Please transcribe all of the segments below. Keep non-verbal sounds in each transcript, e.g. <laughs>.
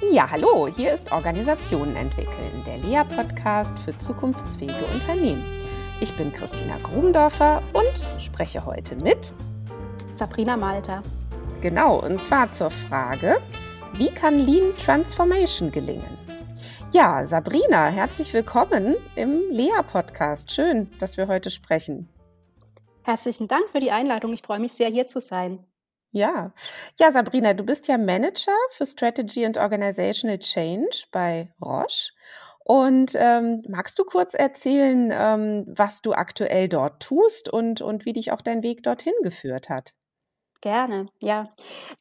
Ja, hallo, hier ist Organisationen entwickeln, der LEA-Podcast für zukunftsfähige Unternehmen. Ich bin Christina Grubendorfer und spreche heute mit Sabrina Malter. Genau, und zwar zur Frage, wie kann Lean Transformation gelingen? Ja, Sabrina, herzlich willkommen im LEA-Podcast. Schön, dass wir heute sprechen. Herzlichen Dank für die Einladung. Ich freue mich sehr, hier zu sein. Ja. Ja, Sabrina, du bist ja Manager für Strategy and Organizational Change bei Roche. Und ähm, magst du kurz erzählen, ähm, was du aktuell dort tust und, und wie dich auch dein Weg dorthin geführt hat? Gerne, ja.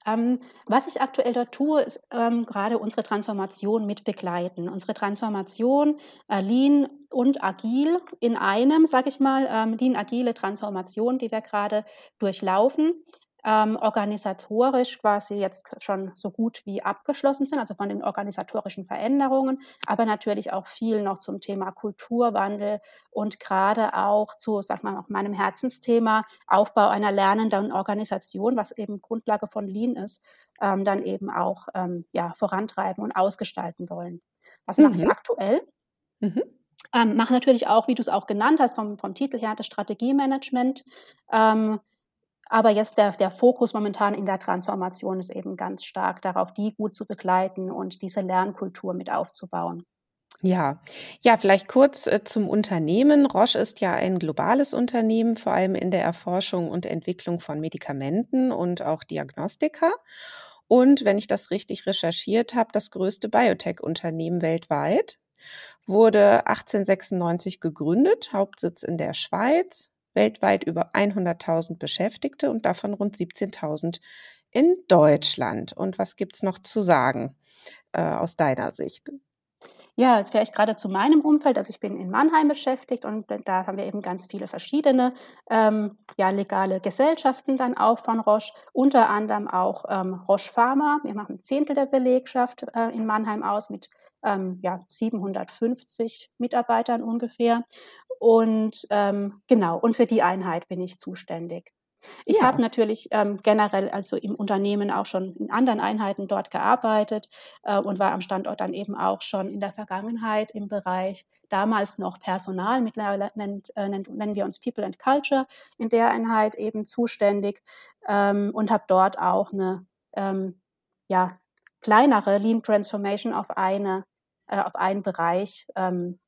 Ähm, was ich aktuell dort tue, ist ähm, gerade unsere Transformation mit begleiten. Unsere Transformation äh, Lean und Agil in einem, sage ich mal, ähm, Lean Agile Transformation, die wir gerade durchlaufen ähm, organisatorisch quasi jetzt schon so gut wie abgeschlossen sind, also von den organisatorischen Veränderungen, aber natürlich auch viel noch zum Thema Kulturwandel und gerade auch zu, sag mal, auch meinem Herzensthema Aufbau einer lernenden Organisation, was eben Grundlage von Lean ist, ähm, dann eben auch ähm, ja, vorantreiben und ausgestalten wollen. Was mhm. mache ich mhm. aktuell? Mhm. Ähm, mache natürlich auch, wie du es auch genannt hast, vom, vom Titel her, das Strategiemanagement. Aber jetzt der, der Fokus momentan in der Transformation ist eben ganz stark darauf, die gut zu begleiten und diese Lernkultur mit aufzubauen. Ja, ja, vielleicht kurz äh, zum Unternehmen. Roche ist ja ein globales Unternehmen, vor allem in der Erforschung und Entwicklung von Medikamenten und auch Diagnostika. Und wenn ich das richtig recherchiert habe, das größte Biotech-Unternehmen weltweit, wurde 1896 gegründet, Hauptsitz in der Schweiz, weltweit über 100.000 Beschäftigte und davon rund 17.000 in Deutschland. Und was gibt es noch zu sagen äh, aus deiner Sicht? Ja, jetzt vielleicht gerade zu meinem Umfeld. Also ich bin in Mannheim beschäftigt und da haben wir eben ganz viele verschiedene ähm, ja, legale Gesellschaften dann auch von Roche, unter anderem auch ähm, Roche Pharma. Wir machen ein Zehntel der Belegschaft äh, in Mannheim aus mit ähm, ja, 750 Mitarbeitern ungefähr. Und ähm, genau, und für die Einheit bin ich zuständig. Ich ja. habe natürlich ähm, generell also im Unternehmen auch schon in anderen Einheiten dort gearbeitet äh, und war am Standort dann eben auch schon in der Vergangenheit im Bereich damals noch Personal, mittlerweile nennt, äh, nennen wir uns People and Culture in der Einheit eben zuständig ähm, und habe dort auch eine ähm, ja, kleinere Lean Transformation auf eine äh, auf einen Bereich ähm,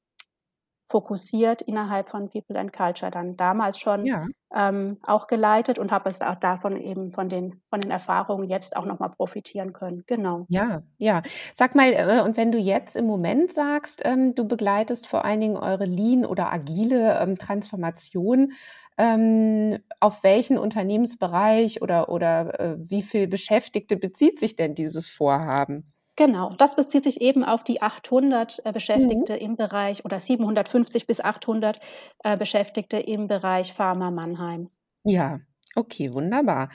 fokussiert innerhalb von People and Culture dann damals schon ja. ähm, auch geleitet und habe es auch davon eben von den von den Erfahrungen jetzt auch nochmal profitieren können. Genau. Ja, ja. Sag mal, äh, und wenn du jetzt im Moment sagst, ähm, du begleitest vor allen Dingen eure Lean oder agile ähm, Transformation, ähm, auf welchen Unternehmensbereich oder oder äh, wie viel Beschäftigte bezieht sich denn dieses Vorhaben? Genau, das bezieht sich eben auf die 800 äh, Beschäftigte mhm. im Bereich oder 750 bis 800 äh, Beschäftigte im Bereich Pharma Mannheim. Ja, okay, wunderbar.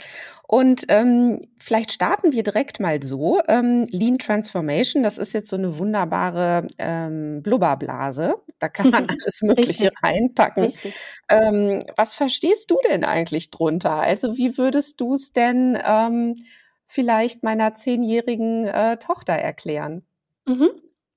Und ähm, vielleicht starten wir direkt mal so. Ähm, Lean Transformation, das ist jetzt so eine wunderbare ähm, Blubberblase. Da kann man <laughs> alles Mögliche reinpacken. Ähm, was verstehst du denn eigentlich drunter? Also wie würdest du es denn ähm, vielleicht meiner zehnjährigen äh, Tochter erklären? Mhm.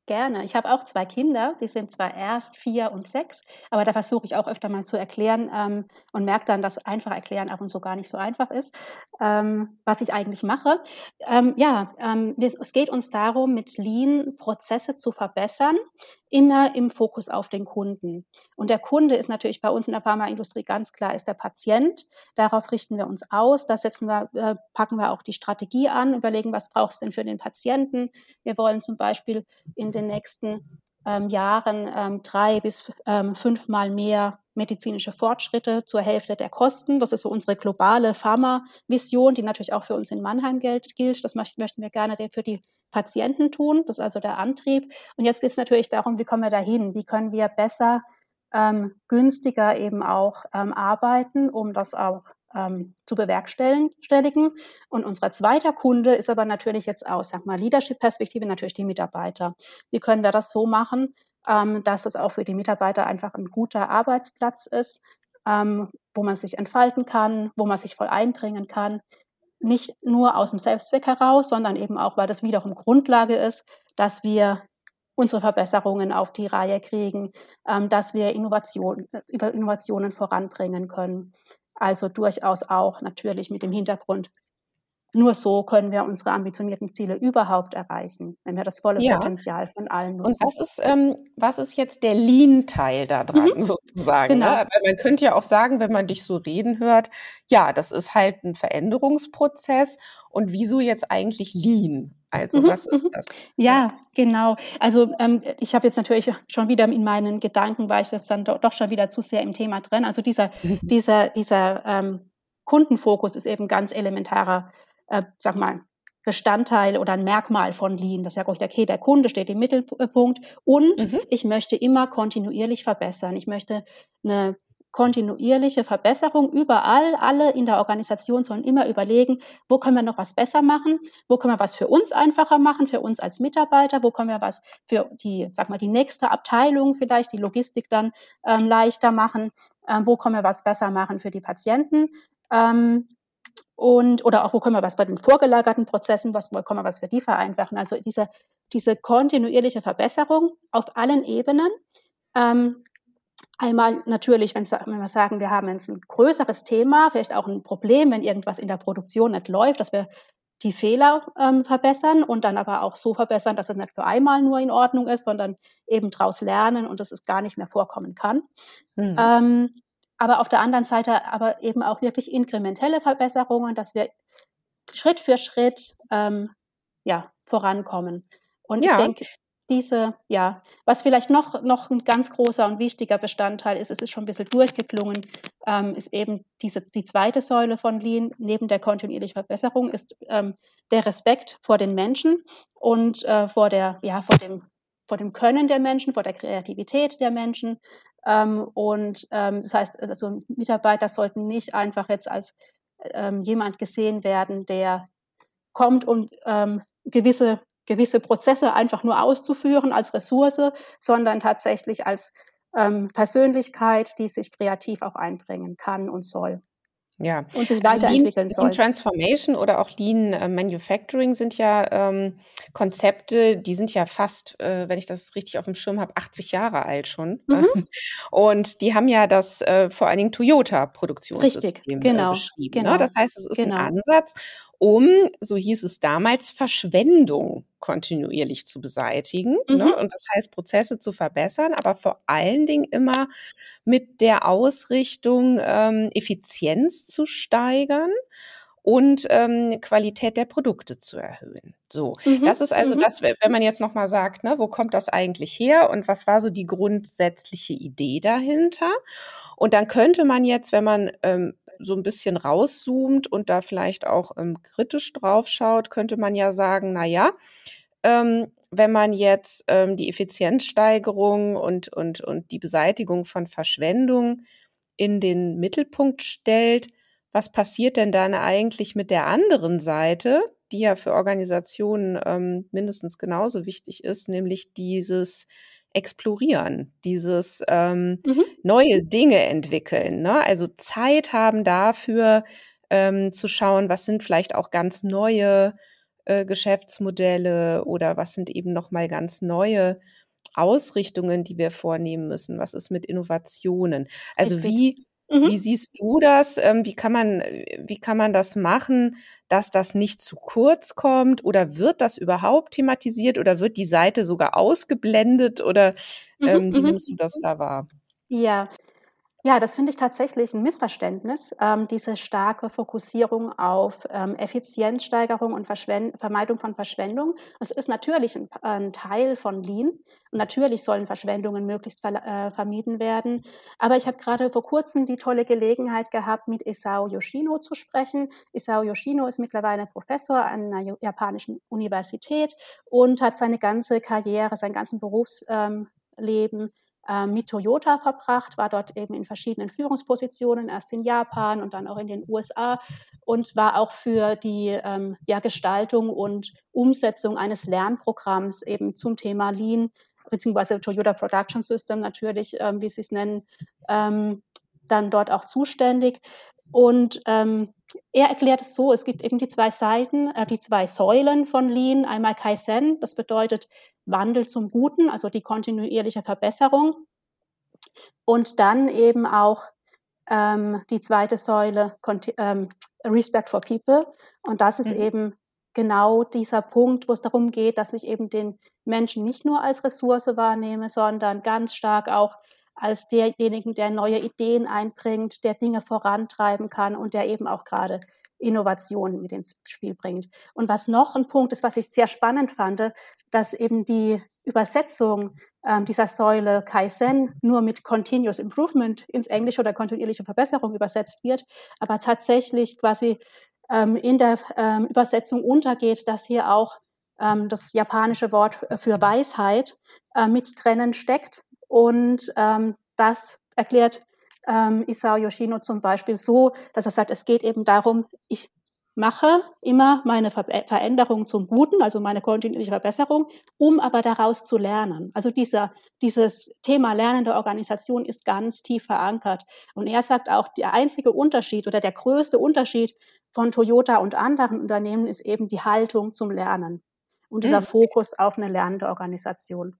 Gerne. Ich habe auch zwei Kinder, die sind zwar erst vier und sechs, aber da versuche ich auch öfter mal zu erklären ähm, und merke dann, dass einfach erklären ab und zu gar nicht so einfach ist, ähm, was ich eigentlich mache. Ähm, ja, ähm, es geht uns darum, mit Lean Prozesse zu verbessern, immer im Fokus auf den Kunden. Und der Kunde ist natürlich bei uns in der Pharmaindustrie ganz klar, ist der Patient. Darauf richten wir uns aus. Da setzen wir, äh, packen wir auch die Strategie an, überlegen, was braucht es denn für den Patienten. Wir wollen zum Beispiel in den nächsten ähm, Jahren ähm, drei bis ähm, fünfmal mehr medizinische Fortschritte zur Hälfte der Kosten. Das ist so unsere globale Pharma-Vision, die natürlich auch für uns in Mannheim gilt. Das möchten wir gerne für die Patienten tun. Das ist also der Antrieb. Und jetzt geht es natürlich darum, wie kommen wir dahin? Wie können wir besser, ähm, günstiger eben auch ähm, arbeiten, um das auch ähm, zu bewerkstelligen. Und unser zweiter Kunde ist aber natürlich jetzt aus, Leadership-Perspektive natürlich die Mitarbeiter. Wie können wir das so machen, ähm, dass es auch für die Mitarbeiter einfach ein guter Arbeitsplatz ist, ähm, wo man sich entfalten kann, wo man sich voll einbringen kann, nicht nur aus dem Selbstzweck heraus, sondern eben auch, weil das wiederum Grundlage ist, dass wir unsere Verbesserungen auf die Reihe kriegen, ähm, dass wir Innovation, über Innovationen voranbringen können. Also durchaus auch natürlich mit dem Hintergrund, nur so können wir unsere ambitionierten Ziele überhaupt erreichen, wenn wir das volle Ja. Potenzial von allen nutzen. Und was ist, ähm, was ist jetzt der Lean-Teil da dran Mhm. sozusagen? Ne? Genau. Weil man könnte ja auch sagen, wenn man dich so reden hört, ja, das ist halt ein Veränderungsprozess. Und wieso jetzt eigentlich Lean? Also Mhm, was ist mhm. das? Ja, genau. Also ähm, ich habe jetzt natürlich schon wieder in meinen Gedanken, war ich jetzt dann do doch schon wieder zu sehr im Thema drin. Also dieser, Mhm. dieser, dieser ähm, Kundenfokus ist eben ganz elementarer, äh, sag mal, Bestandteil oder ein Merkmal von Lean. Das sage ich, okay, der Kunde steht im Mittelpunkt und Mhm. ich möchte immer kontinuierlich verbessern. Ich möchte eine kontinuierliche Verbesserung überall. Alle in der Organisation sollen immer überlegen, wo können wir noch was besser machen? Wo können wir was für uns einfacher machen, für uns als Mitarbeiter? Wo können wir was für die, sag mal, die nächste Abteilung vielleicht, die Logistik dann ähm, leichter machen? Ähm, wo können wir was besser machen für die Patienten? Ähm, und, oder auch, wo können wir was bei den vorgelagerten Prozessen, was, wo können wir was für die vereinfachen? Also diese, diese kontinuierliche Verbesserung auf allen Ebenen. Einmal natürlich, wenn wir sagen, wir haben jetzt ein größeres Thema, vielleicht auch ein Problem, wenn irgendwas in der Produktion nicht läuft, dass wir die Fehler ähm, verbessern und dann aber auch so verbessern, dass es nicht für einmal nur in Ordnung ist, sondern eben daraus lernen und dass es gar nicht mehr vorkommen kann. Mhm. Ähm, aber auf der anderen Seite aber eben auch wirklich inkrementelle Verbesserungen, dass wir Schritt für Schritt ähm, ja, vorankommen. Und ich Ja. denke, diese, ja, was vielleicht noch, noch ein ganz großer und wichtiger Bestandteil ist, es ist schon ein bisschen durchgeklungen, ähm, ist eben diese, die zweite Säule von Lean, neben der kontinuierlichen Verbesserung, ist ähm, der Respekt vor den Menschen und äh, vor, der, ja, vor, dem, vor dem Können der Menschen, vor der Kreativität der Menschen. Ähm, und ähm, das heißt, also Mitarbeiter sollten nicht einfach jetzt als ähm, jemand gesehen werden, der kommt, um ähm, gewisse gewisse Prozesse einfach nur auszuführen als Ressource, sondern tatsächlich als ähm, Persönlichkeit, die sich kreativ auch einbringen kann und soll. Ja. Und sich Also weiterentwickeln Lean, soll. Lean Transformation oder auch Lean äh, Manufacturing sind ja ähm, Konzepte, die sind ja fast, äh, wenn ich das richtig auf dem Schirm habe, 80 Jahre alt schon. Mhm. Und die haben ja das äh, vor allen Dingen Toyota-Produktionssystem äh, genau, beschrieben. genau, Ne? Das heißt, es ist genau. ein Ansatz, um, so hieß es damals, Verschwendung kontinuierlich zu beseitigen. Mhm. Ne? Und das heißt, Prozesse zu verbessern, aber vor allen Dingen immer mit der Ausrichtung, ähm, Effizienz zu steigern und ähm, Qualität der Produkte zu erhöhen. So, Mhm. das ist also Mhm. das, wenn man jetzt noch mal sagt, ne, wo kommt das eigentlich her und was war so die grundsätzliche Idee dahinter? Und dann könnte man jetzt, wenn man ähm, so ein bisschen rauszoomt und da vielleicht auch ähm, kritisch drauf schaut, könnte man ja sagen, na ja, ähm, wenn man jetzt ähm, die Effizienzsteigerung und, und, und die Beseitigung von Verschwendung in den Mittelpunkt stellt, was passiert denn dann eigentlich mit der anderen Seite, die ja für Organisationen ähm, mindestens genauso wichtig ist, nämlich dieses Explorieren, dieses ähm, Mhm. neue Dinge entwickeln, ne? Also Zeit haben dafür ähm, zu schauen, was sind vielleicht auch ganz neue äh, Geschäftsmodelle oder was sind eben noch mal ganz neue Ausrichtungen, die wir vornehmen müssen. Was ist mit Innovationen? Also Richtig. wie Mhm. wie siehst du das? Ähm, wie kann man wie kann man das machen, dass das nicht zu kurz kommt oder wird das überhaupt thematisiert oder wird die Seite sogar ausgeblendet oder Mhm. ähm, wie Mhm. nimmst du das da wahr? Ja. Ja, das finde ich tatsächlich ein Missverständnis, ähm, diese starke Fokussierung auf ähm, Effizienzsteigerung und Verschwen Vermeidung von Verschwendung. Es ist natürlich ein, ein Teil von Lean und natürlich sollen Verschwendungen möglichst ver äh, vermieden werden. Aber ich habe gerade vor kurzem die tolle Gelegenheit gehabt, mit Isao Yoshino zu sprechen. Isao Yoshino ist mittlerweile Professor an einer japanischen Universität und hat seine ganze Karriere, sein ganzen Berufsleben ähm, mit Toyota verbracht, war dort eben in verschiedenen Führungspositionen, erst in Japan und dann auch in den USA und war auch für die ähm, ja, Gestaltung und Umsetzung eines Lernprogramms eben zum Thema Lean beziehungsweise Toyota Production System natürlich, ähm, wie sie es nennen, ähm, dann dort auch zuständig. Und ähm, er erklärt es so, es gibt eben die zwei Seiten, äh, die zwei Säulen von Lean. Einmal Kaizen, das bedeutet Wandel zum Guten, also die kontinuierliche Verbesserung. Und dann eben auch ähm, die zweite Säule, ähm, Respect for People. Und das ist mhm. eben genau dieser Punkt, wo es darum geht, dass ich eben den Menschen nicht nur als Ressource wahrnehme, sondern ganz stark auch als derjenigen, der neue Ideen einbringt, der Dinge vorantreiben kann und der eben auch gerade Innovationen mit ins Spiel bringt. Und was noch ein Punkt ist, was ich sehr spannend fand, dass eben die Übersetzung ähm, dieser Säule Kaizen nur mit Continuous Improvement ins Englische oder kontinuierliche Verbesserung übersetzt wird, aber tatsächlich quasi ähm, in der ähm, Übersetzung untergeht, dass hier auch ähm, das japanische Wort für Weisheit äh, mit drinnen steckt und ähm, das erklärt ähm, Isao Yoshino zum Beispiel so, dass er sagt, es geht eben darum, ich mache immer meine Ver Veränderung zum Guten, also meine kontinuierliche Verbesserung, um aber daraus zu lernen. Also dieser, dieses Thema lernende Organisation ist ganz tief verankert. Und er sagt auch, der einzige Unterschied oder der größte Unterschied von Toyota und anderen Unternehmen ist eben die Haltung zum Lernen und dieser mhm. Fokus auf eine lernende Organisation.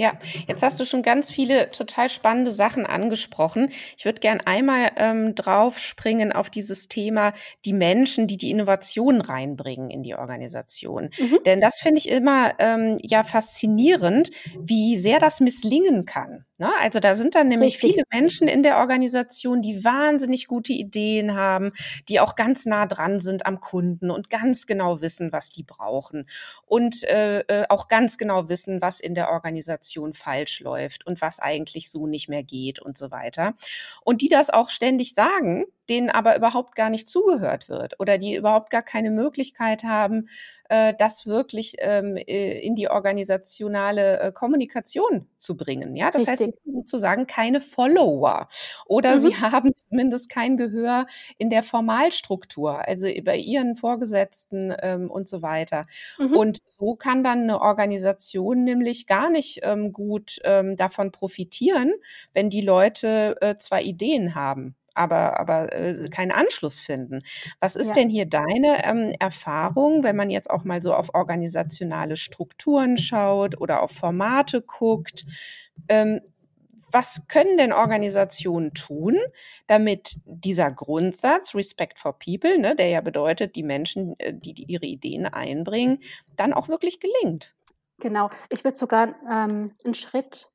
Ja, jetzt hast du schon ganz viele total spannende Sachen angesprochen. Ich würde gern einmal ähm, drauf springen auf dieses Thema, die Menschen, die die Innovation reinbringen in die Organisation. Mhm. Denn das finde ich immer ähm, ja faszinierend, wie sehr das misslingen kann. Ne? Also da sind dann nämlich Richtig. viele Menschen in der Organisation, die wahnsinnig gute Ideen haben, die auch ganz nah dran sind am Kunden und ganz genau wissen, was die brauchen und äh, äh auch ganz genau wissen, was in der Organisation Kommunikation falsch läuft und was eigentlich so nicht mehr geht und so weiter. Und die das auch ständig sagen, denen aber überhaupt gar nicht zugehört wird oder die überhaupt gar keine Möglichkeit haben, äh, das wirklich ähm, äh, in die organisationale äh, Kommunikation zu bringen. Ja, das Richtig. heißt sozusagen keine Follower oder mhm. sie haben zumindest kein Gehör in der Formalstruktur, also bei ihren Vorgesetzten ähm, und so weiter. Mhm. Und so kann dann eine Organisation nämlich gar nicht ähm, gut ähm, davon profitieren, wenn die Leute äh, zwar Ideen haben aber, aber äh, keinen Anschluss finden. Was ist ja. denn hier deine ähm, Erfahrung, wenn man jetzt auch mal so auf organisationale Strukturen schaut oder auf Formate guckt? Ähm, was können denn Organisationen tun, damit dieser Grundsatz Respect for People, ne, der ja bedeutet, die Menschen, äh, die, die ihre Ideen einbringen, dann auch wirklich gelingt? Genau. Ich würde sogar ähm, einen Schritt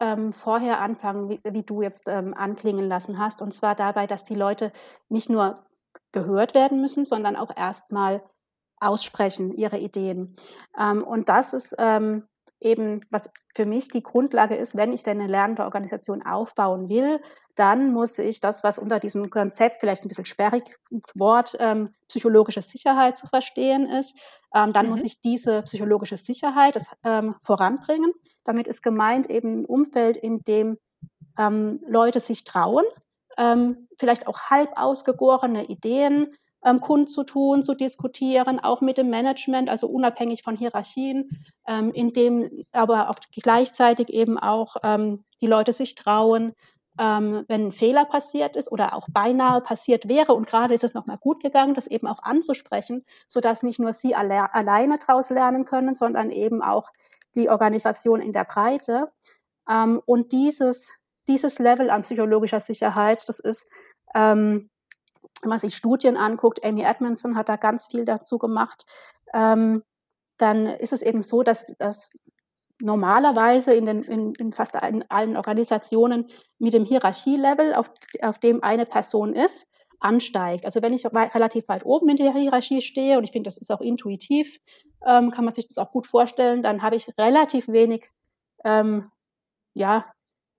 ähm, vorher anfangen, wie, wie du jetzt ähm, anklingen lassen hast. Und zwar dabei, dass die Leute nicht nur gehört werden müssen, sondern auch erstmal aussprechen ihre Ideen. Ähm, und das ist ähm, eben, was für mich die Grundlage ist, wenn ich denn eine lernende Organisation aufbauen will, dann muss ich das, was unter diesem Konzept vielleicht ein bisschen sperrig Wort ähm, psychologische Sicherheit zu verstehen ist, ähm, dann mhm. muss ich diese psychologische Sicherheit das, ähm, voranbringen. Damit ist gemeint eben ein Umfeld, in dem ähm, Leute sich trauen, ähm, vielleicht auch halb ausgegorene Ideen ähm, kundzutun, zu diskutieren, auch mit dem Management, also unabhängig von Hierarchien, ähm, in dem aber gleichzeitig eben auch ähm, die Leute sich trauen, ähm, wenn ein Fehler passiert ist oder auch beinahe passiert wäre und gerade ist es nochmal gut gegangen, das eben auch anzusprechen, sodass nicht nur sie alle, alleine daraus lernen können, sondern eben auch die Organisation in der Breite. Ähm, und dieses, dieses Level an psychologischer Sicherheit, das ist ähm, wenn man sich Studien anguckt, Amy Edmondson hat da ganz viel dazu gemacht, ähm, dann ist es eben so, dass, dass normalerweise in, den, in, in fast allen, allen, Organisationen mit dem Hierarchielevel, auf, auf dem eine Person ist, ansteigt. Also wenn ich relativ weit oben in der Hierarchie stehe, und ich finde, das ist auch intuitiv, ähm, kann man sich das auch gut vorstellen, dann habe ich relativ wenig ähm, ja,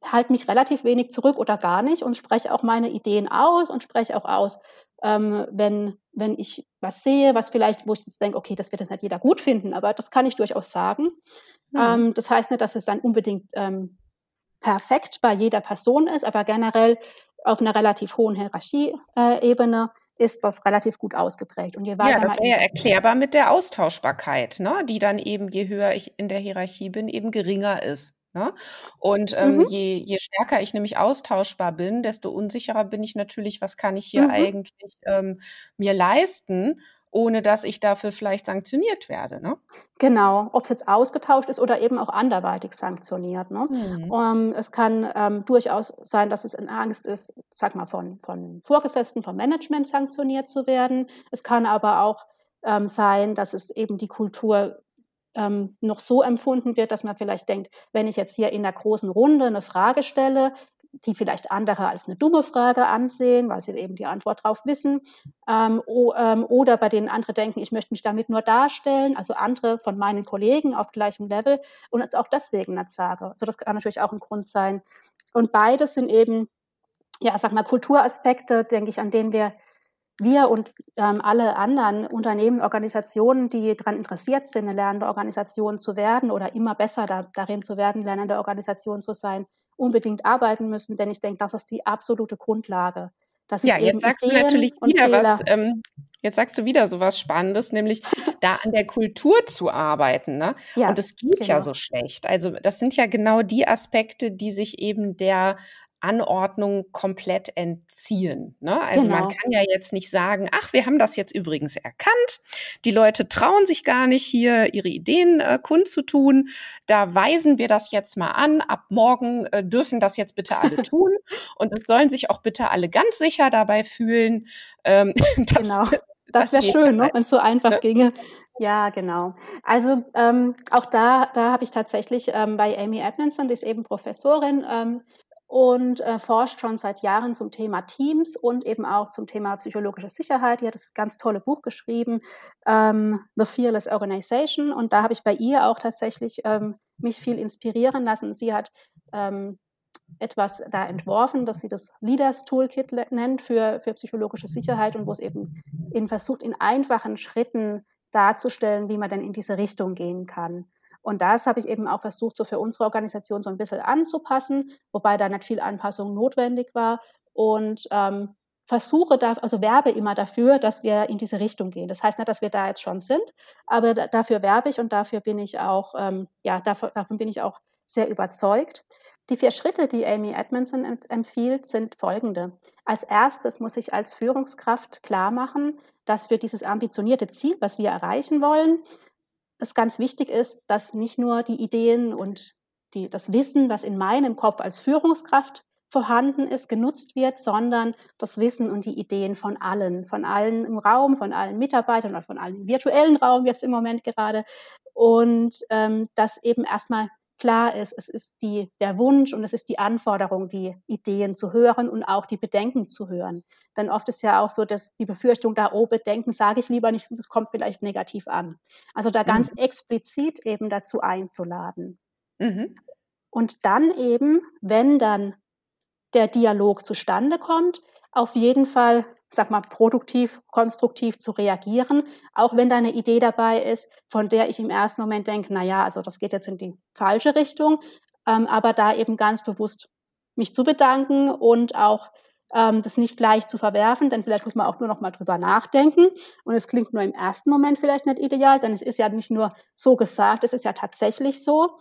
halte mich relativ wenig zurück oder gar nicht und spreche auch meine Ideen aus und spreche auch aus, ähm, wenn, wenn ich was sehe, was vielleicht, wo ich jetzt denke, okay, das wird jetzt nicht jeder gut finden, aber das kann ich durchaus sagen. Mhm. Ähm, das heißt nicht, dass es dann unbedingt ähm, perfekt bei jeder Person ist, aber generell auf einer relativ hohen Hierarchieebene äh, ist das relativ gut ausgeprägt. Und je weiter ja, das wäre ja erklärbar mit der Austauschbarkeit, ne? die dann eben, je höher ich in der Hierarchie bin, eben geringer ist. Ne? Und ähm, mhm. je, je stärker ich nämlich austauschbar bin, desto unsicherer bin ich natürlich, was kann ich hier mhm. eigentlich ähm, mir leisten, ohne dass ich dafür vielleicht sanktioniert werde. Ne? Genau, ob es jetzt ausgetauscht ist oder eben auch anderweitig sanktioniert. Ne? Mhm. Um, ähm, es kann ähm, durchaus sein, dass es in Angst ist, sag mal, von, von Vorgesetzten, vom Management sanktioniert zu werden. Es kann aber auch ähm, sein, dass es eben die Kultur ähm, noch so empfunden wird, dass man vielleicht denkt, wenn ich jetzt hier in der großen Runde eine Frage stelle, die vielleicht andere als eine dumme Frage ansehen, weil sie eben die Antwort drauf wissen, ähm, o, ähm, oder bei denen andere denken, ich möchte mich damit nur darstellen, also andere von meinen Kollegen auf gleichem Level und es auch deswegen nicht sage. Also das kann natürlich auch ein Grund sein. Und beides sind eben, ja, sag mal, Kulturaspekte, denke ich, an denen wir wir und ähm, alle anderen Unternehmen, Organisationen, die daran interessiert sind, eine lernende Organisation zu werden oder immer besser da, darin zu werden, lernende Organisation zu sein, unbedingt arbeiten müssen. Denn ich denke, das ist die absolute Grundlage. Dass ja, jetzt sagst Ideen du natürlich wieder was. Ähm, jetzt sagst du wieder so was Spannendes, nämlich <laughs> da an der Kultur zu arbeiten. Ne? Ja, und das geht genau. ja so schlecht. Also das sind ja genau die Aspekte, die sich eben der Anordnung komplett entziehen. Ne? Also genau. man kann ja jetzt nicht sagen, ach, wir haben das jetzt übrigens erkannt. Die Leute trauen sich gar nicht hier ihre Ideen äh, kundzutun. Da weisen wir das jetzt mal an. Ab morgen äh, dürfen das jetzt bitte alle <laughs> tun. Und es sollen sich auch bitte alle ganz sicher dabei fühlen. Ähm, <laughs> dass, genau. <laughs> Das wäre schön, ne? wenn es so einfach ginge. Ja, genau. Also ähm, auch da, da habe ich tatsächlich ähm, bei Amy Edmondson, die ist eben Professorin, ähm, und äh, forscht schon seit Jahren zum Thema Teams und eben auch zum Thema psychologische Sicherheit. Die hat das ganz tolle Buch geschrieben, ähm, The Fearless Organization. Und da habe ich bei ihr auch tatsächlich ähm, mich viel inspirieren lassen. Sie hat ähm, etwas da entworfen, das sie das Leaders Toolkit nennt für, für psychologische Sicherheit und wo es eben, eben versucht, in einfachen Schritten darzustellen, wie man denn in diese Richtung gehen kann. Und das habe ich eben auch versucht, so für unsere Organisation so ein bisschen anzupassen, wobei da nicht viel Anpassung notwendig war. Und ähm, versuche da, also werbe immer dafür, dass wir in diese Richtung gehen. Das heißt nicht, dass wir da jetzt schon sind, aber da, dafür werbe ich und dafür bin ich auch, ähm, ja, davon, davon bin ich auch sehr überzeugt. Die vier Schritte, die Amy Edmondson empfiehlt, sind folgende. Als erstes muss ich als Führungskraft klar machen, dass wir dieses ambitionierte Ziel, was wir erreichen wollen, es ganz wichtig ist, dass nicht nur die Ideen und die, das Wissen, was in meinem Kopf als Führungskraft vorhanden ist, genutzt wird, sondern das Wissen und die Ideen von allen, von allen im Raum, von allen Mitarbeitern oder von allen im virtuellen Raum jetzt im Moment gerade. Und ähm, dass eben erstmal klar ist, es ist die, der Wunsch und es ist die Anforderung, die Ideen zu hören und auch die Bedenken zu hören. Denn oft ist ja auch so, dass die Befürchtung da, oh, Bedenken sage ich lieber nicht, es kommt vielleicht negativ an. Also da ganz mhm. explizit eben dazu einzuladen. Mhm. Und dann eben, wenn dann der Dialog zustande kommt, auf jeden Fall sag mal, produktiv, konstruktiv zu reagieren, auch wenn da eine Idee dabei ist, von der ich im ersten Moment denke, na ja, also das geht jetzt in die falsche Richtung, ähm, aber da eben ganz bewusst mich zu bedanken und auch ähm, das nicht gleich zu verwerfen, denn vielleicht muss man auch nur noch mal drüber nachdenken und es klingt nur im ersten Moment vielleicht nicht ideal, denn es ist ja nicht nur so gesagt, es ist ja tatsächlich so.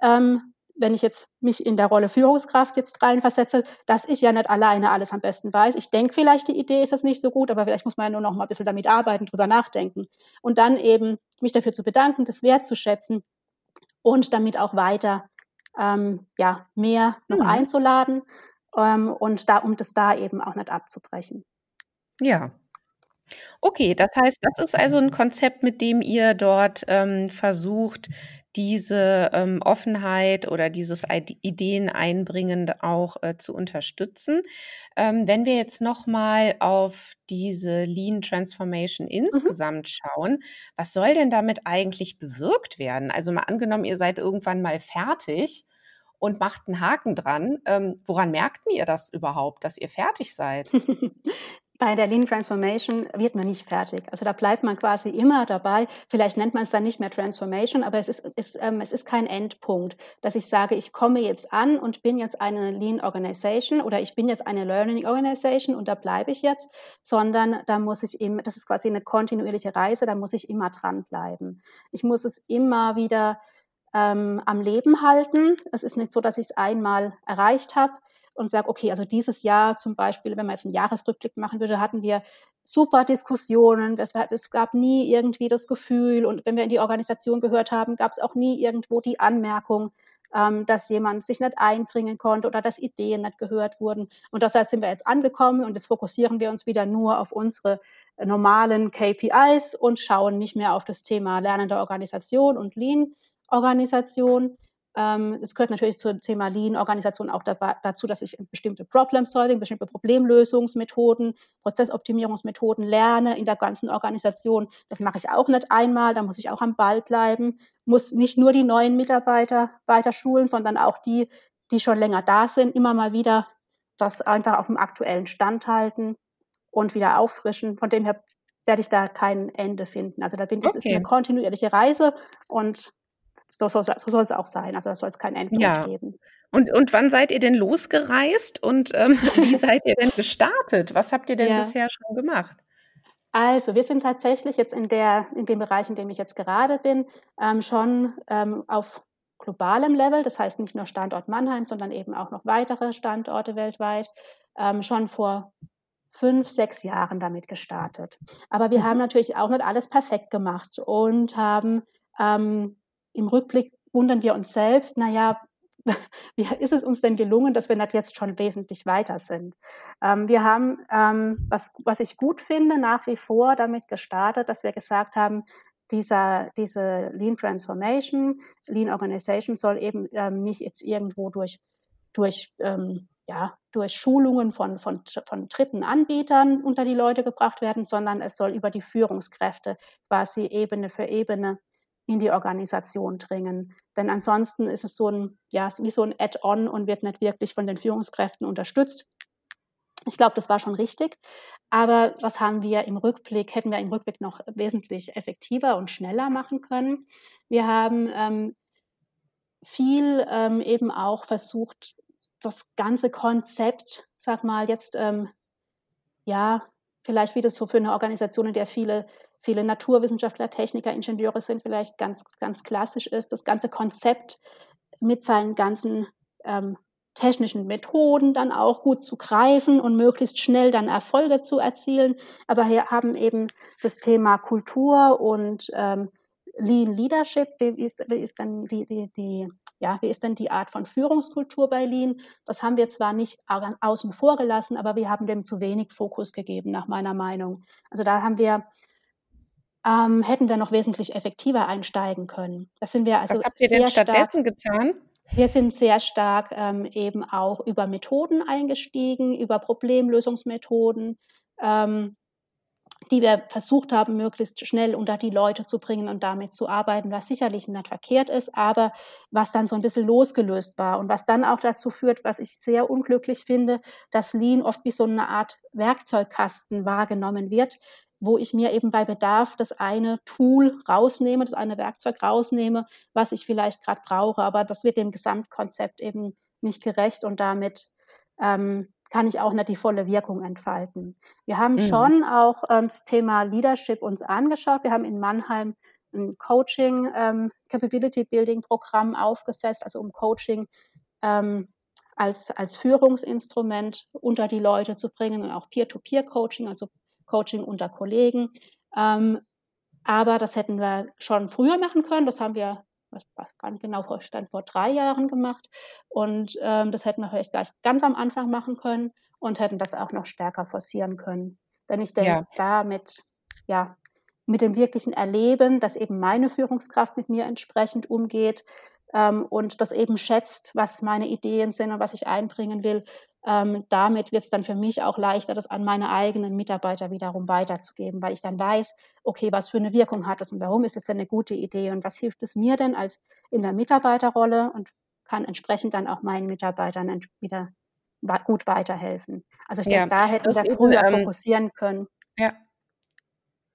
Ähm, wenn ich jetzt mich in der Rolle Führungskraft jetzt reinversetze, dass ich ja nicht alleine alles am besten weiß. Ich denke vielleicht, die Idee ist das nicht so gut, aber vielleicht muss man ja nur noch mal ein bisschen damit arbeiten, drüber nachdenken. Und dann eben mich dafür zu bedanken, das wertzuschätzen und damit auch weiter ähm, ja, mehr noch mhm. einzuladen ähm, und da, um das da eben auch nicht abzubrechen. Ja, Okay, das heißt, das ist also ein Konzept, mit dem ihr dort ähm, versucht, diese ähm, Offenheit oder dieses Ideen einbringen auch äh, zu unterstützen. Ähm, wenn wir jetzt nochmal auf diese Lean Transformation mhm. insgesamt mhm. schauen, was soll denn damit eigentlich bewirkt werden? Also mal angenommen, ihr seid irgendwann mal fertig und macht einen Haken dran. Ähm, woran merkten ihr das überhaupt, dass ihr fertig seid? <laughs> bei der Lean Transformation wird man nicht fertig. Also da bleibt man quasi immer dabei. Vielleicht nennt man es dann nicht mehr Transformation, aber es ist, ist ähm, es ist kein Endpunkt, dass ich sage, ich komme jetzt an und bin jetzt eine Lean Organization oder ich bin jetzt eine Learning Organization und da bleibe ich jetzt, sondern da muss ich immer, das ist quasi eine kontinuierliche Reise, da muss ich immer dranbleiben. Ich muss es immer wieder ähm, am Leben halten. Es ist nicht so, dass ich es einmal erreicht habe und sage, okay, also dieses Jahr zum Beispiel, wenn man jetzt einen Jahresrückblick machen würde, hatten wir super Diskussionen. Es, gab nie irgendwie das Gefühl und wenn wir in die Organisation gehört haben, gab es auch nie irgendwo die Anmerkung, ähm, dass jemand sich nicht einbringen konnte oder dass Ideen nicht gehört wurden. Und deshalb sind wir jetzt angekommen und jetzt fokussieren wir uns wieder nur auf unsere normalen KPIs und schauen nicht mehr auf das Thema lernende Organisation und Lean-Organisation. Ähm, es gehört natürlich zum Thema Lean-Organisation auch dazu, dass ich bestimmte Problem-Solving, bestimmte Problemlösungsmethoden, Prozessoptimierungsmethoden lerne in der ganzen Organisation. Das mache ich auch nicht einmal, da muss ich auch am Ball bleiben, muss nicht nur die neuen Mitarbeiter weiter schulen, sondern auch die, die schon länger da sind, immer mal wieder das einfach auf dem aktuellen Stand halten und wieder auffrischen. Von dem her werde ich da kein Ende finden. Also da bin ich, okay. ist eine kontinuierliche Reise und so, so, so soll es auch sein. Also da soll es keinen Endpunkt ja. geben. Und, und wann seid ihr denn losgereist und ähm, <laughs> wie seid ihr denn gestartet? Was habt ihr denn ja. bisher schon gemacht? Also, wir sind tatsächlich jetzt in, der, in dem Bereich, in dem ich jetzt gerade bin, ähm, schon ähm, auf globalem Level, das heißt nicht nur Standort Mannheim, sondern eben auch noch weitere Standorte weltweit, ähm, schon vor fünf, sechs Jahren damit gestartet. Aber wir mhm. haben natürlich auch nicht alles perfekt gemacht und haben ähm, im Rückblick wundern wir uns selbst, naja, <laughs> wie ist es uns denn gelungen, dass wir nicht jetzt schon wesentlich weiter sind? Ähm, wir haben, ähm, was, was ich gut finde, nach wie vor damit gestartet, dass wir gesagt haben, dieser, diese Lean Transformation, Lean Organization soll eben ähm, nicht jetzt irgendwo durch, durch, ähm, ja, durch Schulungen von, von, von dritten Anbietern unter die Leute gebracht werden, sondern es soll über die Führungskräfte quasi Ebene für Ebene in die Organisation dringen. Denn ansonsten ist es so ein, ja, wie so ein Add-on und wird nicht wirklich von den Führungskräften unterstützt. Ich glaube, das war schon richtig. Aber was haben wir im Rückblick, hätten wir im Rückblick noch wesentlich effektiver und schneller machen können? Wir haben ähm, viel ähm, eben auch versucht, das ganze Konzept, sag mal, jetzt, ähm, ja, vielleicht wie das so für eine Organisation, in der viele viele Naturwissenschaftler, Techniker, Ingenieure sind, vielleicht ganz, ganz klassisch ist, das ganze Konzept mit seinen ganzen ähm, technischen Methoden dann auch gut zu greifen und möglichst schnell dann Erfolge zu erzielen. Aber wir haben eben das Thema Kultur und ähm, Lean Leadership. Wie ist, wie ist denn die, die, die, ja, wie ist denn die Art von Führungskultur bei Lean? Das haben wir zwar nicht außen vor gelassen, aber wir haben dem zu wenig Fokus gegeben, nach meiner Meinung. Also da haben wir ähm, hätten wir noch wesentlich effektiver einsteigen können. Das sind wir also Was habt ihr denn stattdessen stark, getan? Wir sind sehr stark ähm, eben auch über Methoden eingestiegen, über Problemlösungsmethoden, ähm, die wir versucht haben, möglichst schnell unter die Leute zu bringen und damit zu arbeiten, was sicherlich nicht verkehrt ist, aber was dann so ein bisschen losgelöst war und was dann auch dazu führt, was ich sehr unglücklich finde, dass Lean oft wie so eine Art Werkzeugkasten wahrgenommen wird, wo ich mir eben bei Bedarf das eine Tool rausnehme, das eine Werkzeug rausnehme, was ich vielleicht gerade brauche. Aber das wird dem Gesamtkonzept eben nicht gerecht und damit ähm, kann ich auch nicht die volle Wirkung entfalten. Wir haben mhm. schon auch ähm, das Thema Leadership uns angeschaut. Wir haben in Mannheim ein Coaching ähm, Capability Building Programm aufgesetzt, also um Coaching ähm, als, als Führungsinstrument unter die Leute zu bringen und auch Peer-to-Peer-Coaching, also Coaching unter Kollegen. Ähm, aber das hätten wir schon früher machen können. Das haben wir, was gar nicht genau vorstand, vor drei Jahren gemacht. Und ähm, das hätten wir vielleicht gleich ganz am Anfang machen können und hätten das auch noch stärker forcieren können. Denn ich denke, ja. damit, ja, mit dem wirklichen Erleben, dass eben meine Führungskraft mit mir entsprechend umgeht ähm, und das eben schätzt, was meine Ideen sind und was ich einbringen will, ähm, damit wird es dann für mich auch leichter, das an meine eigenen Mitarbeiter wiederum weiterzugeben, weil ich dann weiß, okay, was für eine Wirkung hat es und warum ist es denn eine gute Idee und was hilft es mir denn als in der Mitarbeiterrolle und kann entsprechend dann auch meinen Mitarbeitern wieder gut weiterhelfen. Also ich ja, denke, da hätten wir früher ähm, fokussieren können. Ja,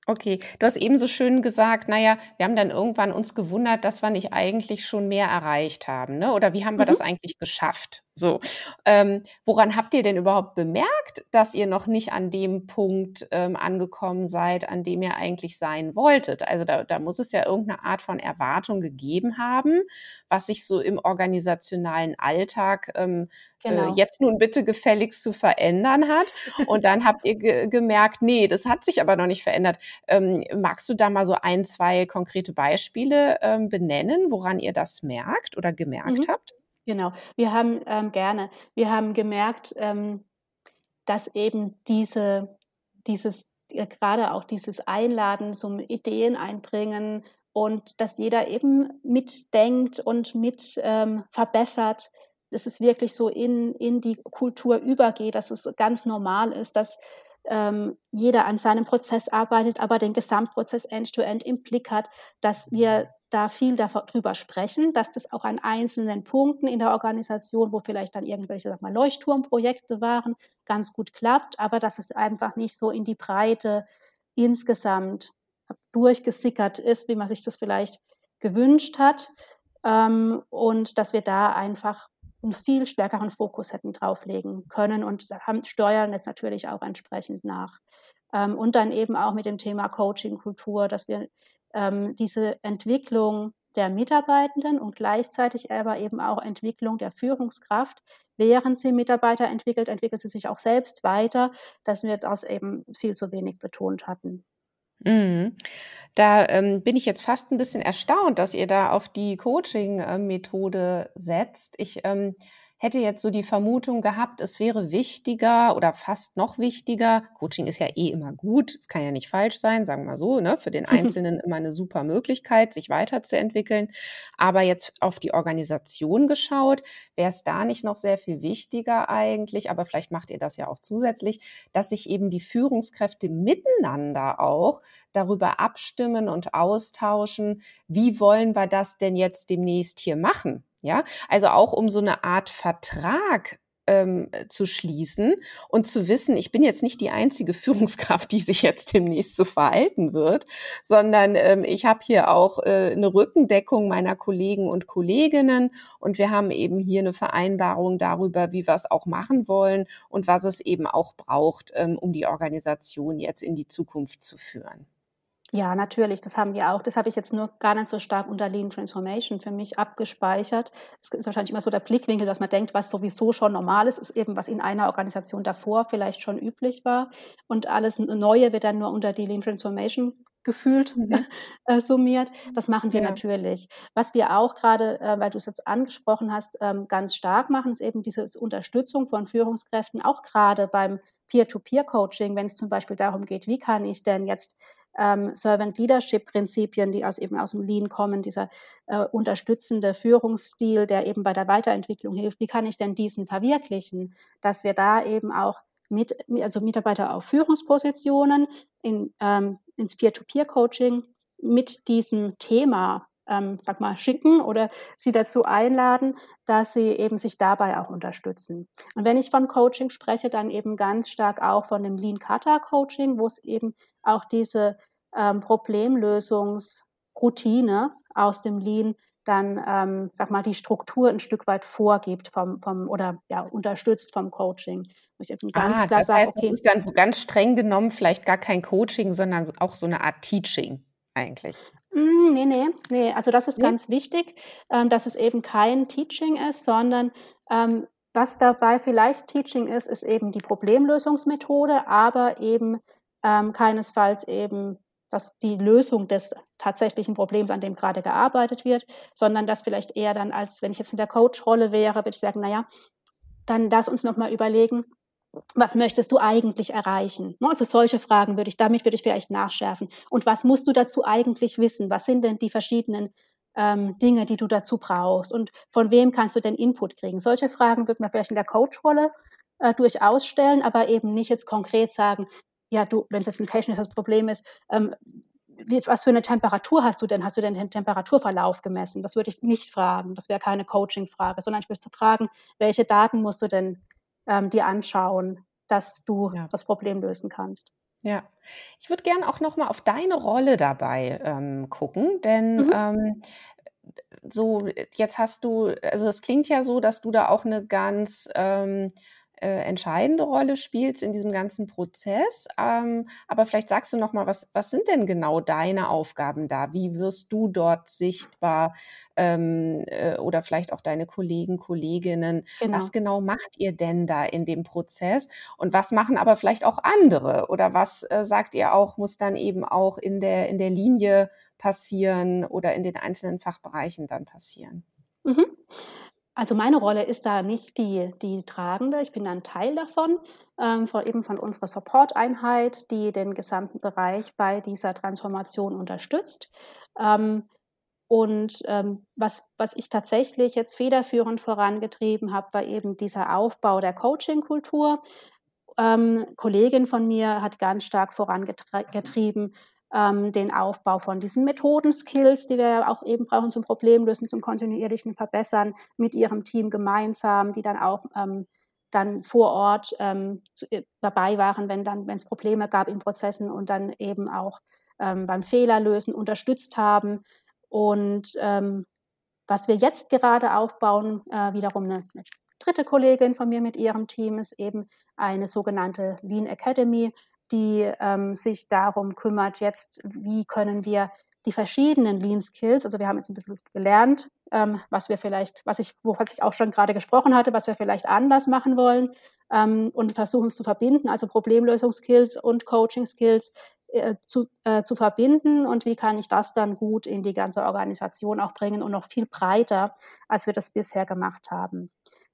Okay, du hast eben so schön gesagt, naja, wir haben dann irgendwann uns gewundert, dass wir nicht eigentlich schon mehr erreicht haben, ne? Oder wie haben wir mhm. das eigentlich geschafft? So, ähm, woran habt ihr denn überhaupt bemerkt, dass ihr noch nicht an dem Punkt ähm, angekommen seid, an dem ihr eigentlich sein wolltet? Also da, da muss es ja irgendeine Art von Erwartung gegeben haben, was sich so im organisationalen Alltag ähm, äh, genau. äh, jetzt nun bitte gefälligst zu verändern hat. Und dann habt ihr ge gemerkt, nee, das hat sich aber noch nicht verändert. Ähm, magst du da mal so ein, zwei konkrete Beispiele ähm, benennen, woran ihr das merkt oder gemerkt mhm. habt? Genau, wir haben ähm, gerne, wir haben gemerkt, ähm, dass eben diese, dieses, äh, gerade auch dieses Einladen zum Ideen einbringen und dass jeder eben mitdenkt und mit ähm, verbessert, dass es wirklich so in, in die Kultur übergeht, dass es ganz normal ist, dass ähm, jeder an seinem Prozess arbeitet, aber den Gesamtprozess end-to-end -End im Blick hat, dass wir da viel darüber sprechen, dass das auch an einzelnen Punkten in der Organisation, wo vielleicht dann irgendwelche sag mal, Leuchtturmprojekte waren, ganz gut klappt, aber dass es einfach nicht so in die Breite insgesamt durchgesickert ist, wie man sich das vielleicht gewünscht hat. Ähm, und dass wir da einfach einen viel stärkeren Fokus hätten drauflegen können und haben, steuern jetzt natürlich auch entsprechend nach. Ähm, und dann eben auch mit dem Thema Coaching-Kultur, dass wir ähm, diese Entwicklung der Mitarbeitenden und gleichzeitig aber eben auch Entwicklung der Führungskraft. Während sie Mitarbeiter entwickelt, entwickelt sie sich auch selbst weiter, dass wir das eben viel zu wenig betont hatten. Mhm. Da ähm, bin ich jetzt fast ein bisschen erstaunt, dass ihr da auf die Coaching-Methode setzt. Ich ähm, hätte jetzt so die Vermutung gehabt, es wäre wichtiger oder fast noch wichtiger. Coaching ist ja eh immer gut, es kann ja nicht falsch sein, sagen wir mal so, ne? Für den Einzelnen immer eine super Möglichkeit, sich weiterzuentwickeln. Aber jetzt auf die Organisation geschaut, wäre es da nicht noch sehr viel wichtiger eigentlich, aber vielleicht macht ihr das ja auch zusätzlich, dass sich eben die Führungskräfte miteinander auch darüber abstimmen und austauschen, wie wollen wir das denn jetzt demnächst hier machen? Ja, also auch um so eine Art Vertrag ähm, zu schließen und zu wissen, ich bin jetzt nicht die einzige <laughs> Führungskraft, die sich jetzt demnächst so verhalten wird, sondern ähm, ich habe hier auch äh, eine Rückendeckung meiner Kollegen und Kolleginnen und wir haben eben hier eine Vereinbarung darüber, wie wir es auch machen wollen und was es eben auch braucht, ähm, um die Organisation jetzt in die Zukunft zu führen. Ja, natürlich, das haben wir auch. Das habe ich jetzt nur gar nicht so stark unter Lean Transformation für mich abgespeichert. Es ist wahrscheinlich immer so der Blickwinkel, dass man denkt, was sowieso schon normal ist, ist eben, was in einer Organisation davor vielleicht schon üblich war. Und alles Neue wird dann nur unter die Lean Transformation gefühlt mhm. <laughs> äh, summiert. Das machen wir ja. natürlich. Was wir auch gerade, äh, weil du es jetzt angesprochen hast, ähm, ganz stark machen, ist eben diese Unterstützung von Führungskräften, auch gerade beim Peer-to-Peer-Coaching, wenn es zum Beispiel darum geht, wie kann ich denn jetzt ähm, Servant Leadership Prinzipien, die aus eben aus dem Lean kommen, dieser äh, unterstützende Führungsstil, der eben bei der Weiterentwicklung hilft. Wie kann ich denn diesen verwirklichen, dass wir da eben auch mit, also Mitarbeiter auf Führungspositionen in, ähm, ins Peer-to-Peer-Coaching mit diesem Thema ähm, sag mal, schicken oder sie dazu einladen, dass sie eben sich dabei auch unterstützen. Und wenn ich von Coaching spreche, dann eben ganz stark auch von dem Lean Kata Coaching, wo es eben auch diese ähm, Problemlösungsroutine aus dem Lean dann, ähm, sag mal, die Struktur ein Stück weit vorgibt vom, vom oder ja, unterstützt vom Coaching. Ich ganz ah, klar das heißt, okay, das ist dann so ganz streng genommen vielleicht gar kein Coaching, sondern auch so eine Art Teaching eigentlich. Hm, ne, ne, ne. Also, das ist Ne? ganz wichtig, ähm, dass es eben kein Teaching ist, sondern, ähm, was dabei vielleicht Teaching ist, ist eben die Problemlösungsmethode, aber eben, ähm, keinesfalls eben das die Lösung des tatsächlichen Problems, an dem gerade gearbeitet wird, sondern das vielleicht eher dann als wenn ich jetzt in der Coach-Rolle wäre, würde ich sagen: „Na ja, dann lass uns noch mal überlegen, was möchtest du eigentlich erreichen? Ne, also solche Fragen würde ich, damit würde ich vielleicht nachschärfen. Und was musst du dazu eigentlich wissen? Was sind denn die verschiedenen ähm, Dinge, die du dazu brauchst? Und von wem kannst du denn Input kriegen? Solche Fragen würde man vielleicht in der Coach-Rolle äh, durchaus stellen, aber eben nicht jetzt konkret sagen, ja, du, wenn es jetzt ein technisches Problem ist, ähm, was für eine Temperatur hast du denn? Hast du denn den Temperaturverlauf gemessen? Das würde ich nicht fragen. Das wäre keine Coaching-Frage, sondern ich möchte fragen, welche Daten musst du denn ähm, dir anschauen, dass du ja. das Problem lösen kannst. Ja, ich würde gerne auch noch mal auf deine Rolle dabei ähm, gucken, denn mhm. ähm, so, jetzt hast du, also es klingt ja so, dass du da auch eine ganz ähm, äh, entscheidende Rolle spielst in diesem ganzen Prozess. Ähm, aber vielleicht sagst du noch mal, was, was sind denn genau deine Aufgaben da? Wie wirst du dort sichtbar ähm, äh, oder vielleicht auch deine Kollegen, Kolleginnen? Genau. Was genau macht ihr denn da in dem Prozess? Und was machen aber vielleicht auch andere? Oder was äh, sagt ihr auch, muss dann eben auch in der, in der Linie passieren oder in den einzelnen Fachbereichen dann passieren? Mhm. Also meine Rolle ist da nicht die, die tragende. Ich bin ein Teil davon, ähm, von, eben von unserer Support-Einheit, die den gesamten Bereich bei dieser Transformation unterstützt. Ähm, und ähm, was, was ich tatsächlich jetzt federführend vorangetrieben habe, war eben dieser Aufbau der Coaching-Kultur. Ähm, Kollegin von mir hat ganz stark vorangetrieben, ähm, den Aufbau von diesen Methoden-Skills, die wir ja auch eben brauchen zum Problemlösen, zum kontinuierlichen Verbessern mit ihrem Team gemeinsam, die dann auch ähm, dann vor Ort ähm, äh, dabei waren, wenn dann, wenn es Probleme gab in Prozessen und dann eben auch ähm, beim Fehlerlösen unterstützt haben. Und ähm, was wir jetzt gerade aufbauen, äh, wiederum eine, eine dritte Kollegin von mir mit ihrem Team, ist eben eine sogenannte Lean Academy, die ähm, sich darum kümmert, jetzt, wie können wir die verschiedenen Lean Skills, also wir haben jetzt ein bisschen gelernt, ähm, was wir vielleicht, was ich, was ich auch schon gerade gesprochen hatte, was wir vielleicht anders machen wollen ähm, und versuchen es zu verbinden, also Problemlösungsskills und Coaching-Skills äh, zu, äh, zu verbinden und wie kann ich das dann gut in die ganze Organisation auch bringen und noch viel breiter, als wir das bisher gemacht haben.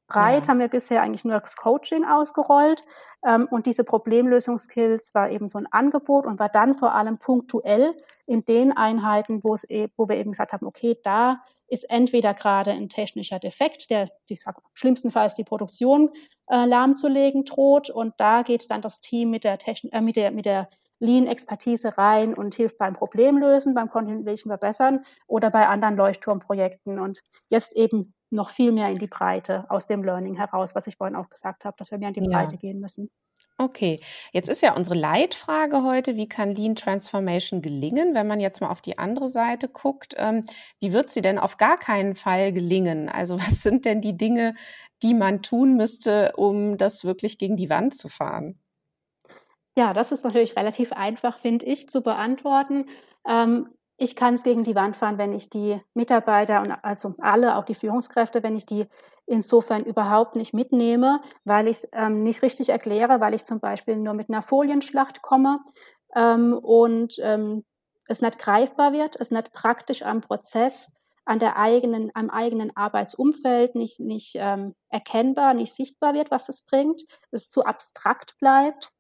Breit ja. haben wir bisher eigentlich nur das Coaching ausgerollt. Ähm, und diese Problemlösungskills war eben so ein Angebot und war dann vor allem punktuell in den Einheiten, wo, es e wo wir eben gesagt haben, okay, da ist entweder gerade ein technischer Defekt, der, ich sag, schlimmstenfalls die Produktion äh, lahmzulegen droht. Und da geht dann das Team mit der, Techn äh, mit der, mit der Lean-Expertise rein und hilft beim Problemlösen, beim kontinuierlichen Verbessern oder bei anderen Leuchtturmprojekten. Und jetzt eben noch viel mehr in die Breite aus dem Learning heraus, was ich vorhin auch gesagt habe, dass wir mehr in die ja. Breite gehen müssen. Okay, jetzt ist ja unsere Leitfrage heute, wie kann Lean Transformation gelingen? Wenn man jetzt mal auf die andere Seite guckt, ähm, wie wird sie denn auf gar keinen Fall gelingen? Also <laughs> was sind denn die Dinge, die man tun müsste, um das wirklich gegen die Wand zu fahren? Ja, das ist natürlich relativ einfach, finde ich, zu beantworten. Ähm, ich kann es gegen die Wand fahren, wenn ich die Mitarbeiter und also alle, auch die Führungskräfte, wenn ich die insofern überhaupt nicht mitnehme, weil ich es ähm, nicht richtig erkläre, weil ich zum Beispiel nur mit einer Folienschlacht komme ähm, und ähm, es nicht greifbar wird, es nicht praktisch am Prozess, an der eigenen, am eigenen Arbeitsumfeld nicht, nicht ähm, erkennbar, nicht sichtbar wird, was es bringt, es zu abstrakt bleibt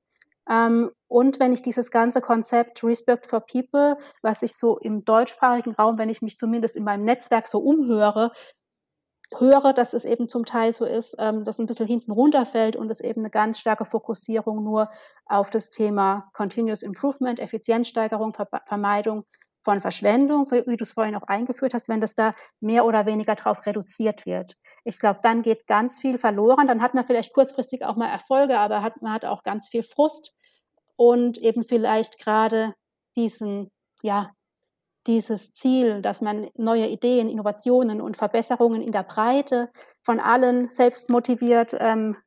und wenn ich dieses ganze Konzept Respect for People, was ich so im deutschsprachigen Raum, wenn ich mich zumindest in meinem Netzwerk so umhöre, höre, dass es eben zum Teil so ist, ähm, dass ein bisschen hinten runterfällt und es eben eine ganz starke Fokussierung nur auf das Thema Continuous Improvement, Effizienzsteigerung, Ver Vermeidung von Verschwendung, wie du es vorhin auch eingeführt hast, wenn das da mehr oder weniger drauf reduziert wird. Ich glaube, dann geht ganz viel verloren. Dann hat man vielleicht kurzfristig auch mal Erfolge, aber hat, man hat auch ganz viel Frust und eben vielleicht gerade diesen, ja, dieses Ziel, dass man neue Ideen, Innovationen und Verbesserungen in der Breite von allen selbst motiviert ähm,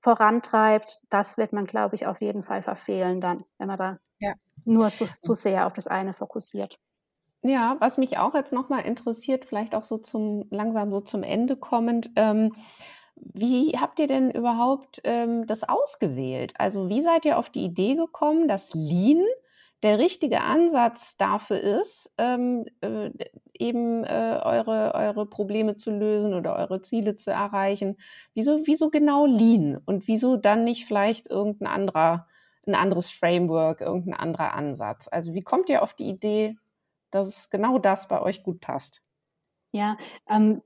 vorantreibt, das wird man, glaube ich, auf jeden Fall verfehlen dann, wenn man da. Nur so, zu sehr auf das eine fokussiert. Ja, was mich auch jetzt nochmal interessiert, vielleicht auch so zum langsam so zum Ende kommend, ähm, wie habt ihr denn überhaupt ähm, das ausgewählt? Also wie seid ihr auf die Idee gekommen, dass Lean der richtige Ansatz dafür ist, ähm, äh, eben äh, eure, eure Probleme zu lösen oder eure Ziele zu erreichen? Wieso, wieso genau Lean und wieso dann nicht vielleicht irgendein anderer, ein anderes Framework, irgendein anderer Ansatz? Also wie kommt ihr auf die Idee, dass genau das bei euch gut passt. Ja, ähm,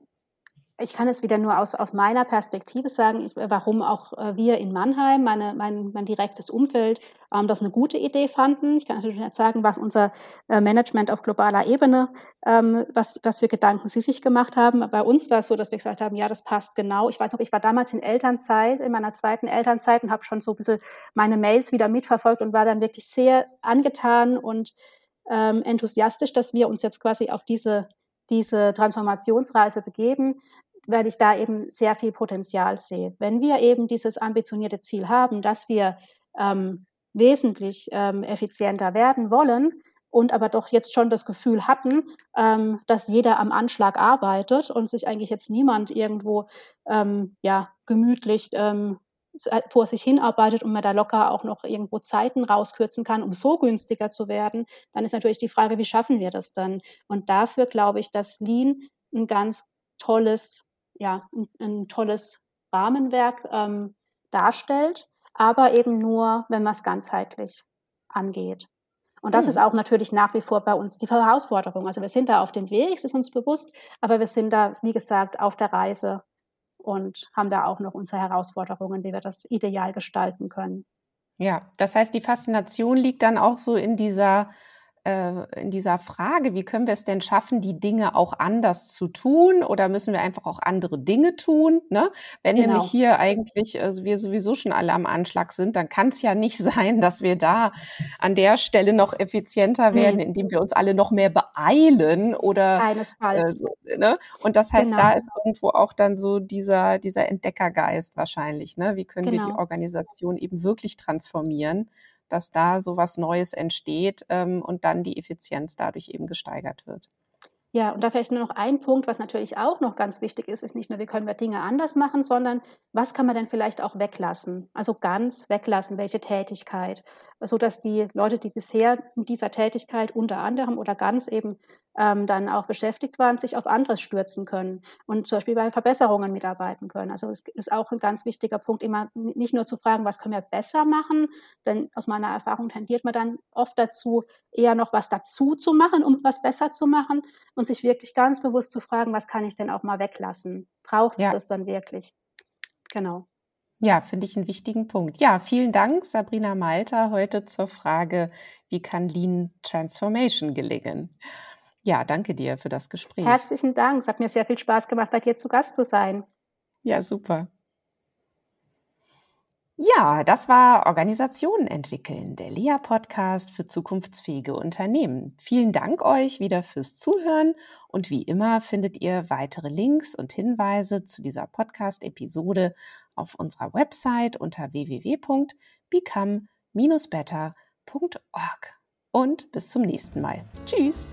ich kann es wieder nur aus, aus meiner Perspektive sagen, ich, warum auch äh, wir in Mannheim, meine, mein, mein direktes Umfeld, ähm, das eine gute Idee fanden. Ich kann natürlich nicht sagen, was unser äh, Management auf globaler Ebene, ähm, was, was für Gedanken sie sich gemacht haben. Bei uns war es so, dass wir gesagt haben, ja, das passt genau. Ich weiß noch, ich war damals in Elternzeit, in meiner zweiten Elternzeit und habe schon so ein bisschen meine Mails wieder mitverfolgt und war dann wirklich sehr angetan und ähm, enthusiastisch, dass wir uns jetzt quasi auf diese diese Transformationsreise begeben, weil ich da eben sehr viel Potenzial sehe. Wenn wir eben dieses ambitionierte Ziel haben, dass wir ähm, wesentlich ähm, effizienter werden wollen und aber doch jetzt schon das Gefühl hatten, ähm, dass jeder am Anschlag arbeitet und sich eigentlich jetzt niemand irgendwo ähm, ja, gemütlich ähm, vor sich hinarbeitet und man da locker auch noch irgendwo Zeiten rauskürzen kann, um so günstiger zu werden, dann ist natürlich die Frage, wie schaffen wir das dann? Und dafür glaube ich, dass Lean ein ganz tolles, ja, ein, ein tolles Rahmenwerk ähm, darstellt, aber eben nur, wenn man es ganzheitlich angeht. Und das mhm. ist auch natürlich nach wie vor bei uns die Herausforderung. Also wir sind da auf dem Weg, es ist uns bewusst, aber wir sind da, wie gesagt, auf der Reise und haben da auch noch unsere Herausforderungen, wie wir das ideal gestalten können. Ja, das heißt, die Faszination liegt dann auch so in dieser in dieser Frage, wie können wir es denn schaffen, die Dinge auch anders zu tun oder müssen wir einfach auch andere Dinge tun? Ne? Wenn genau. nämlich hier eigentlich also wir sowieso schon alle am Anschlag sind, dann kann es ja nicht <laughs> sein, dass wir da an der Stelle noch effizienter werden, mhm. indem wir uns alle noch mehr beeilen oder Keinesfalls. Äh, so, ne? Und das heißt, genau. da ist irgendwo auch dann so dieser, dieser Entdeckergeist wahrscheinlich. Ne? Wie können genau. wir die genau. Organisation eben wirklich transformieren? Dass da so was Neues entsteht ähm, und dann die Effizienz dadurch eben gesteigert wird. Ja, und da vielleicht nur noch ein Punkt, was natürlich auch noch ganz wichtig ist, ist nicht nur, wie können wir Dinge anders machen, sondern was kann man denn vielleicht auch weglassen? Also ganz weglassen, welche Tätigkeit, so dass die Leute, die bisher mit dieser Tätigkeit unter anderem oder ganz eben ähm, dann auch beschäftigt waren, sich auf anderes stürzen können und zum Beispiel bei Verbesserungen mitarbeiten können. Also es ist auch ein ganz wichtiger Punkt, immer nicht nur zu fragen, was können wir besser machen, denn aus meiner Erfahrung tendiert man dann oft dazu, eher noch was dazu zu machen, um was besser zu machen und sich wirklich ganz bewusst zu fragen, was kann ich denn auch mal weglassen? Braucht es ja. das dann wirklich? Genau. Ja, finde ich einen wichtigen Punkt. Ja, vielen Dank, Sabrina Malta, heute zur Frage, wie kann Lean Transformation gelingen? Ja, danke dir für das Gespräch. Herzlichen Dank. Es hat mir sehr viel Spaß gemacht, bei dir zu Gast zu sein. Ja, super. Ja, das war Organisationen entwickeln, der LEA-Podcast für zukunftsfähige Unternehmen. Vielen Dank euch wieder fürs Zuhören und wie immer findet ihr weitere Links und Hinweise zu dieser Podcast-Episode auf unserer Website unter www.become-better.org. Und bis zum nächsten Mal. Tschüss!